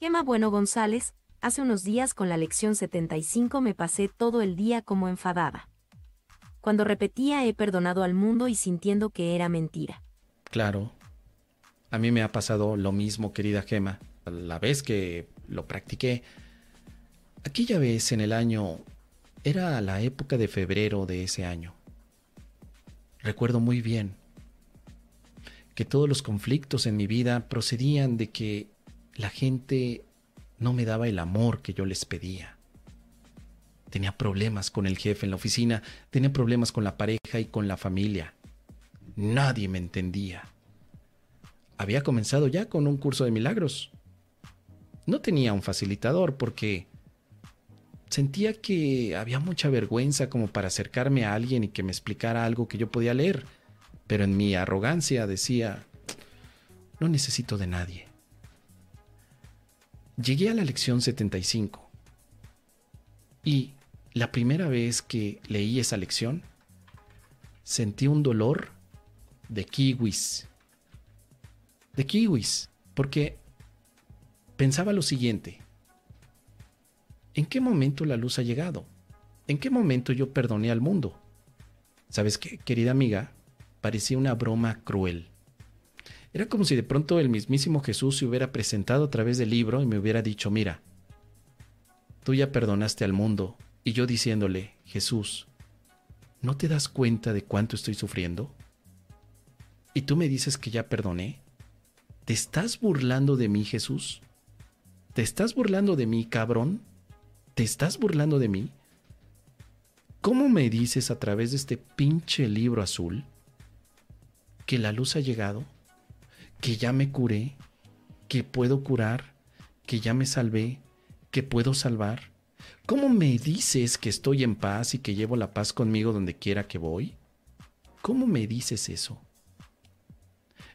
Gema Bueno González, hace unos días con la lección 75 me pasé todo el día como enfadada. Cuando repetía he perdonado al mundo y sintiendo que era mentira. Claro. A mí me ha pasado lo mismo, querida Gema. La vez que lo practiqué, aquella vez en el año, era la época de febrero de ese año. Recuerdo muy bien que todos los conflictos en mi vida procedían de que la gente no me daba el amor que yo les pedía. Tenía problemas con el jefe en la oficina, tenía problemas con la pareja y con la familia. Nadie me entendía. Había comenzado ya con un curso de milagros. No tenía un facilitador porque sentía que había mucha vergüenza como para acercarme a alguien y que me explicara algo que yo podía leer. Pero en mi arrogancia decía, no necesito de nadie. Llegué a la lección 75 y la primera vez que leí esa lección sentí un dolor de kiwis. De kiwis, porque pensaba lo siguiente. ¿En qué momento la luz ha llegado? ¿En qué momento yo perdoné al mundo? ¿Sabes qué, querida amiga? Parecía una broma cruel. Era como si de pronto el mismísimo Jesús se hubiera presentado a través del libro y me hubiera dicho, mira, tú ya perdonaste al mundo, y yo diciéndole, Jesús, ¿no te das cuenta de cuánto estoy sufriendo? ¿Y tú me dices que ya perdoné? ¿Te estás burlando de mí, Jesús? ¿Te estás burlando de mí, cabrón? ¿Te estás burlando de mí? ¿Cómo me dices a través de este pinche libro azul que la luz ha llegado? Que ya me curé, que puedo curar, que ya me salvé, que puedo salvar? ¿Cómo me dices que estoy en paz y que llevo la paz conmigo donde quiera que voy? ¿Cómo me dices eso?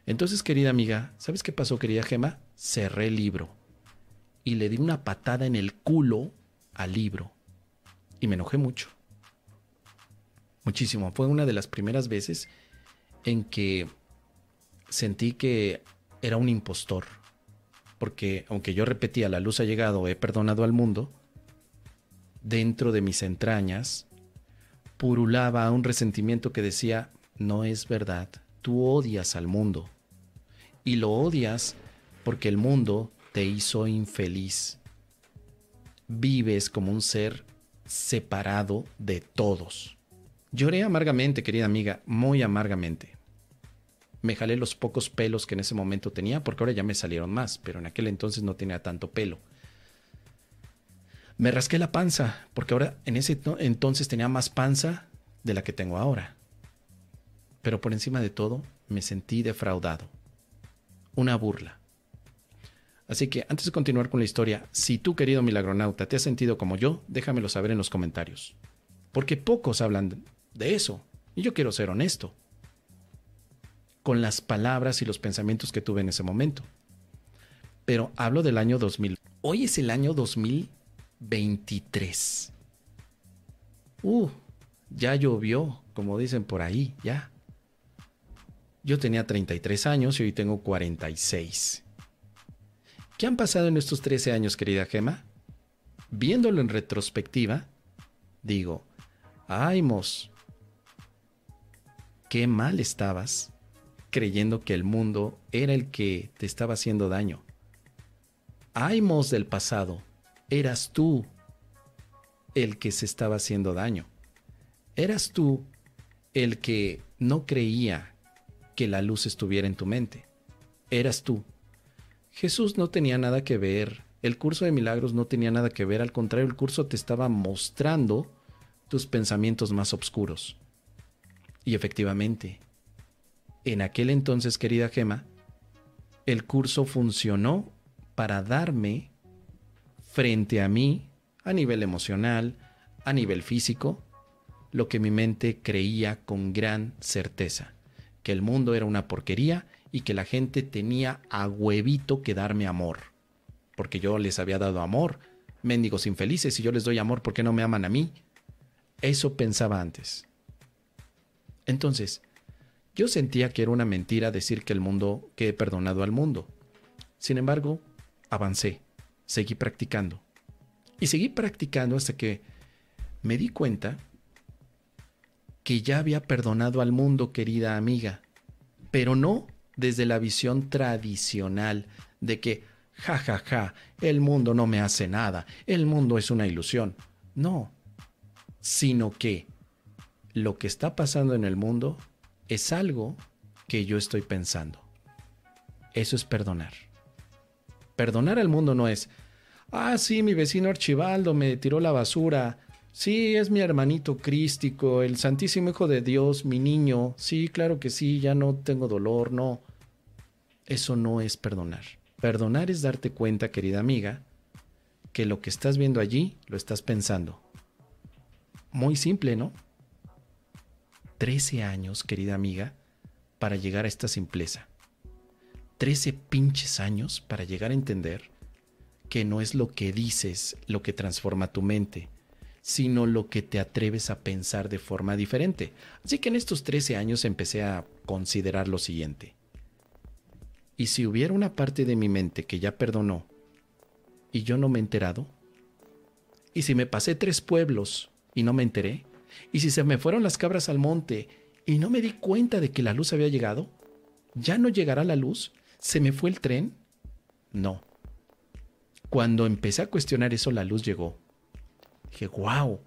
Entonces, querida amiga, ¿sabes qué pasó, querida Gema? Cerré el libro y le di una patada en el culo al libro y me enojé mucho. Muchísimo. Fue una de las primeras veces en que sentí que era un impostor, porque aunque yo repetía, la luz ha llegado, he perdonado al mundo, dentro de mis entrañas purulaba un resentimiento que decía, no es verdad, tú odias al mundo, y lo odias porque el mundo te hizo infeliz. Vives como un ser separado de todos. Lloré amargamente, querida amiga, muy amargamente me jalé los pocos pelos que en ese momento tenía, porque ahora ya me salieron más, pero en aquel entonces no tenía tanto pelo. Me rasqué la panza, porque ahora en ese entonces tenía más panza de la que tengo ahora. Pero por encima de todo, me sentí defraudado. Una burla. Así que antes de continuar con la historia, si tú, querido milagronauta, te has sentido como yo, déjamelo saber en los comentarios. Porque pocos hablan de eso, y yo quiero ser honesto con las palabras y los pensamientos que tuve en ese momento. Pero hablo del año 2000. Hoy es el año 2023. Uh, ya llovió, como dicen por ahí, ya. Yo tenía 33 años y hoy tengo 46. ¿Qué han pasado en estos 13 años, querida Gema? Viéndolo en retrospectiva, digo, ay, Mos, qué mal estabas creyendo que el mundo era el que te estaba haciendo daño. Aimos del pasado, eras tú el que se estaba haciendo daño. Eras tú el que no creía que la luz estuviera en tu mente. Eras tú. Jesús no tenía nada que ver, el curso de milagros no tenía nada que ver, al contrario, el curso te estaba mostrando tus pensamientos más oscuros. Y efectivamente, en aquel entonces, querida Gema, el curso funcionó para darme frente a mí, a nivel emocional, a nivel físico, lo que mi mente creía con gran certeza, que el mundo era una porquería y que la gente tenía a huevito que darme amor, porque yo les había dado amor, mendigos infelices, y yo les doy amor, ¿por qué no me aman a mí? Eso pensaba antes. Entonces, yo sentía que era una mentira decir que el mundo, que he perdonado al mundo. Sin embargo, avancé. seguí practicando. Y seguí practicando hasta que me di cuenta que ya había perdonado al mundo, querida amiga, pero no desde la visión tradicional de que, ja, ja, ja, el mundo no me hace nada, el mundo es una ilusión. No, sino que lo que está pasando en el mundo es algo que yo estoy pensando. Eso es perdonar. Perdonar al mundo no es, ah, sí, mi vecino Archibaldo me tiró la basura. Sí, es mi hermanito crístico, el Santísimo Hijo de Dios, mi niño. Sí, claro que sí, ya no tengo dolor, no. Eso no es perdonar. Perdonar es darte cuenta, querida amiga, que lo que estás viendo allí lo estás pensando. Muy simple, ¿no? Trece años, querida amiga, para llegar a esta simpleza. Trece pinches años para llegar a entender que no es lo que dices lo que transforma tu mente, sino lo que te atreves a pensar de forma diferente. Así que en estos 13 años empecé a considerar lo siguiente. ¿Y si hubiera una parte de mi mente que ya perdonó y yo no me he enterado? ¿Y si me pasé tres pueblos y no me enteré? ¿Y si se me fueron las cabras al monte y no me di cuenta de que la luz había llegado? ¿Ya no llegará la luz? ¿Se me fue el tren? No. Cuando empecé a cuestionar eso, la luz llegó. Dije, wow,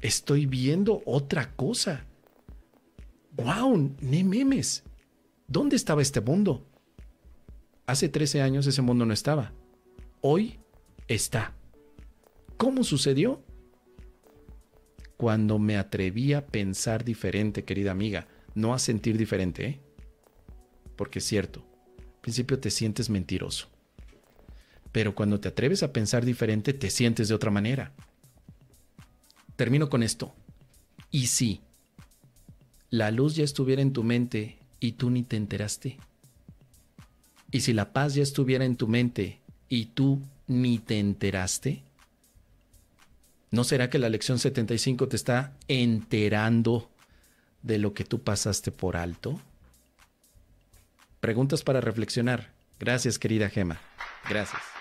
estoy viendo otra cosa. Wow, ne memes. ¿Dónde estaba este mundo? Hace 13 años ese mundo no estaba. Hoy está. ¿Cómo sucedió? Cuando me atreví a pensar diferente, querida amiga, no a sentir diferente, ¿eh? Porque es cierto, al principio te sientes mentiroso. Pero cuando te atreves a pensar diferente, te sientes de otra manera. Termino con esto. ¿Y si la luz ya estuviera en tu mente y tú ni te enteraste? Y si la paz ya estuviera en tu mente y tú ni te enteraste, ¿no será que la lección 75 te está enterando de lo que tú pasaste por alto? Preguntas para reflexionar. Gracias, querida Gema. Gracias.